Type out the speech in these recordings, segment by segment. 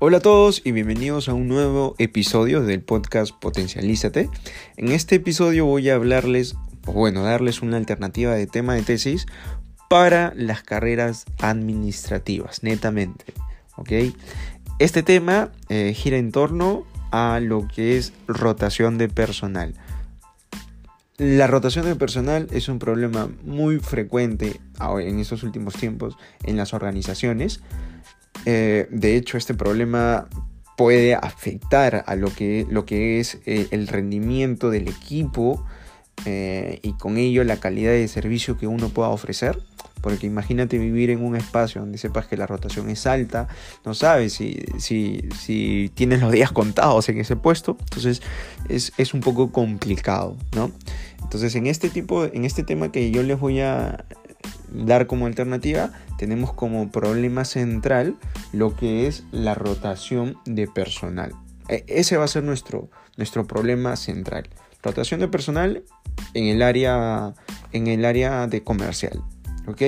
Hola a todos y bienvenidos a un nuevo episodio del podcast Potencialízate. En este episodio voy a hablarles, o bueno, darles una alternativa de tema de tesis para las carreras administrativas, netamente. ¿Ok? Este tema eh, gira en torno a lo que es rotación de personal. La rotación de personal es un problema muy frecuente en estos últimos tiempos en las organizaciones eh, de hecho, este problema puede afectar a lo que, lo que es eh, el rendimiento del equipo eh, y con ello la calidad de servicio que uno pueda ofrecer. Porque imagínate vivir en un espacio donde sepas que la rotación es alta, no sabes si, si, tienes los días contados en ese puesto, entonces es, es, un poco complicado, ¿no? Entonces en este tipo, en este tema que yo les voy a dar como alternativa, tenemos como problema central lo que es la rotación de personal. E, ese va a ser nuestro, nuestro problema central. Rotación de personal en el área, en el área de comercial. ¿ok?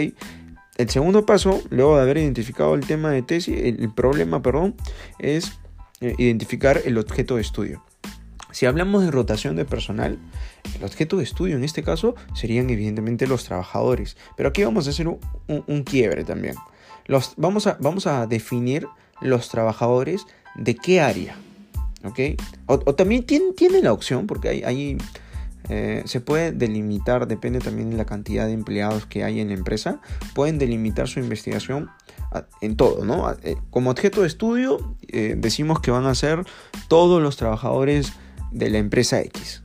El segundo paso, luego de haber identificado el tema de tesis, el problema, perdón, es eh, identificar el objeto de estudio. Si hablamos de rotación de personal, el objeto de estudio en este caso serían evidentemente los trabajadores. Pero aquí vamos a hacer un, quiebre también. Los, vamos, a, vamos a definir los trabajadores de qué área. ¿Ok? O, también tiene, tiene, la opción, porque hay, eh, se puede delimitar, depende también de la cantidad de empleados que hay en la empresa, pueden delimitar su investigación en todo, ¿no? Eh, como objeto de estudio eh, decimos que van a ser todos los trabajadores de la empresa X.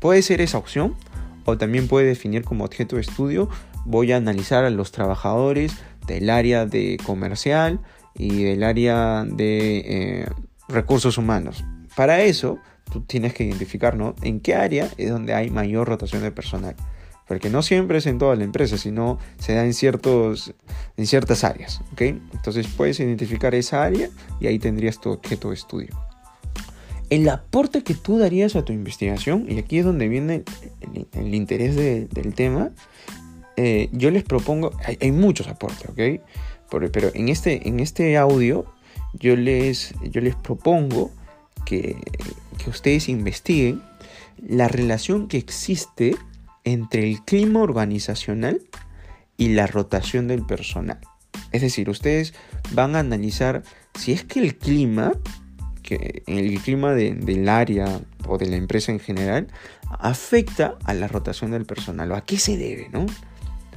Puede ser esa opción o también puede definir como objeto de estudio voy a analizar a los trabajadores del área de comercial y del área de eh, recursos humanos. Para eso, tú tienes que identificar en qué área es donde hay mayor rotación de personal. Porque no siempre es en toda la empresa, sino se da en, ciertos, en ciertas áreas. Entonces puedes identificar esa área y ahí tendrías tu objeto de estudio el aporte que tú darías a tu investigación, y aquí es donde viene el, interés del tema, eh, yo les propongo, hay, muchos aportes, ¿ok? pero en este, en este audio yo les, yo les propongo que, que ustedes investiguen la relación que existe entre el clima organizacional y la rotación del personal. Es decir, ustedes van a analizar si es que el clima que el clima del área o de la empresa en general afecta a la rotación del personal a qué se debe, ¿no?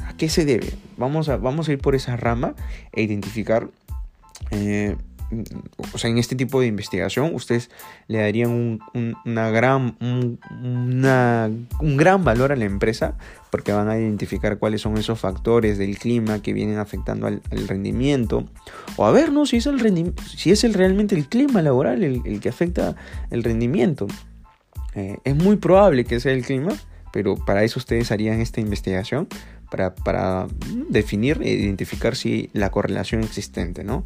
¿A qué se debe? Vamos a, vamos a ir por esa rama e identificar eh, o sea, en este tipo de investigación, ustedes le darían un, una gran, un, gran valor a la empresa porque van a identificar cuáles son esos factores del clima que vienen afectando al, rendimiento. O a ver, ¿no? Si es, el si es el, realmente el clima laboral el, que afecta el rendimiento. Eh, es muy probable que sea el clima, pero para eso ustedes harían esta investigación para, definir e identificar si la correlación existente, ¿no?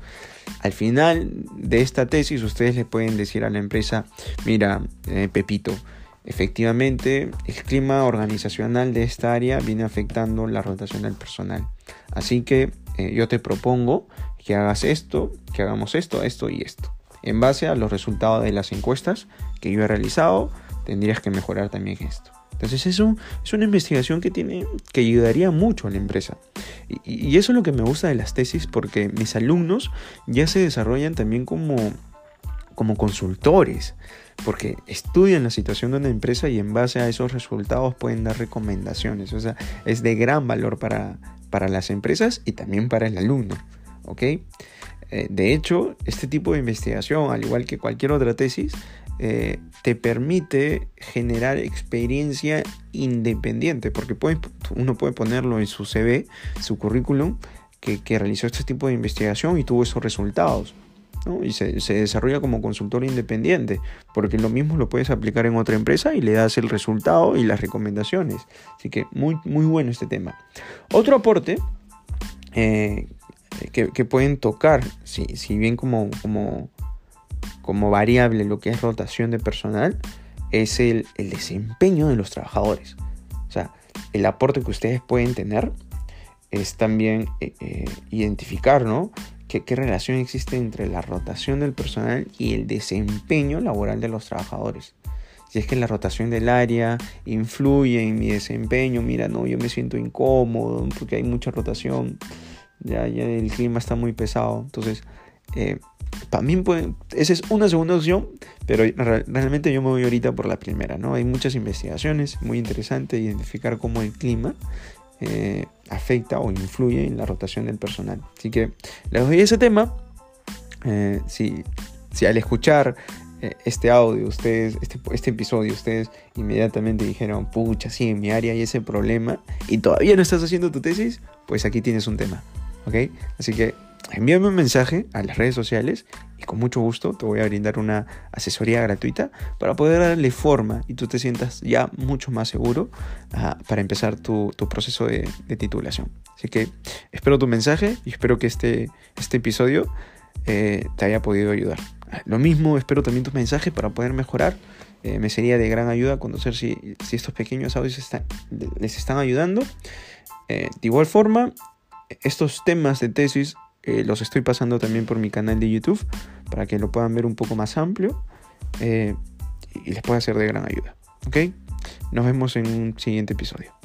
Al final de esta tesis ustedes le pueden decir a la empresa, mira, eh, Pepito, efectivamente el clima organizacional de esta área viene afectando la rotación del personal. Así que eh, yo te propongo que hagas esto, que hagamos esto, esto y esto. En base a los resultados de las encuestas que yo he realizado, tendrías que mejorar también esto. Entonces eso es una investigación que, tiene, que ayudaría mucho a la empresa. Y, eso es lo que me gusta de las tesis porque mis alumnos ya se desarrollan también como, como consultores porque estudian la situación de una empresa y en base a esos resultados pueden dar recomendaciones. O sea, es de gran valor para, para las empresas y también para el alumno. ¿Ok? Eh, de hecho, este tipo de investigación, al igual que cualquier otra tesis, eh, te permite generar experiencia independiente, porque uno puede ponerlo en su CV, su currículum, que, realizó este tipo de investigación y tuvo esos resultados. Y se, desarrolla como consultor independiente, porque lo mismo lo puedes aplicar en otra empresa y le das el resultado y las recomendaciones. Así que muy, muy bueno este tema. Otro aporte eh, que, pueden tocar, si, si bien como, como como variable lo que es rotación de personal es el, desempeño de los trabajadores. O sea, el aporte que ustedes pueden tener es también eh, eh, identificar, ¿no? qué, qué relación existe entre la rotación del personal y el desempeño laboral de los trabajadores si es que la rotación del área influye en mi desempeño, mira, no, yo me siento incómodo porque hay mucha rotación, ya, ya el clima está muy pesado, entonces, eh, también puede, esa es una segunda opción, pero realmente yo me voy ahorita por la primera, ¿no? Hay muchas investigaciones, muy interesante identificar cómo el clima eh, afecta o influye en la rotación del personal. Así que les doy ese tema. Eh, si, si al escuchar eh, este audio, ustedes, este, este episodio, ustedes inmediatamente dijeron, pucha, sí, en mi área hay ese problema y todavía no estás haciendo tu tesis, pues aquí tienes un tema, ¿ok? Así que envíame un mensaje a las redes sociales y con mucho gusto te voy a brindar una asesoría gratuita para poder darle forma y tú te sientas ya mucho más seguro ah, para empezar tu, proceso de, titulación. Así que espero tu mensaje y espero que este, este episodio eh, te haya podido ayudar. Lo mismo, espero también tus mensajes para poder mejorar. Eh, me sería de gran ayuda conocer si, si estos pequeños audios les están ayudando. Eh, de igual forma, estos temas de tesis eh, los estoy pasando también por mi canal de YouTube para que lo puedan ver un poco más amplio y les pueda ser de gran ayuda. ¿Ok? Nos vemos en un siguiente episodio.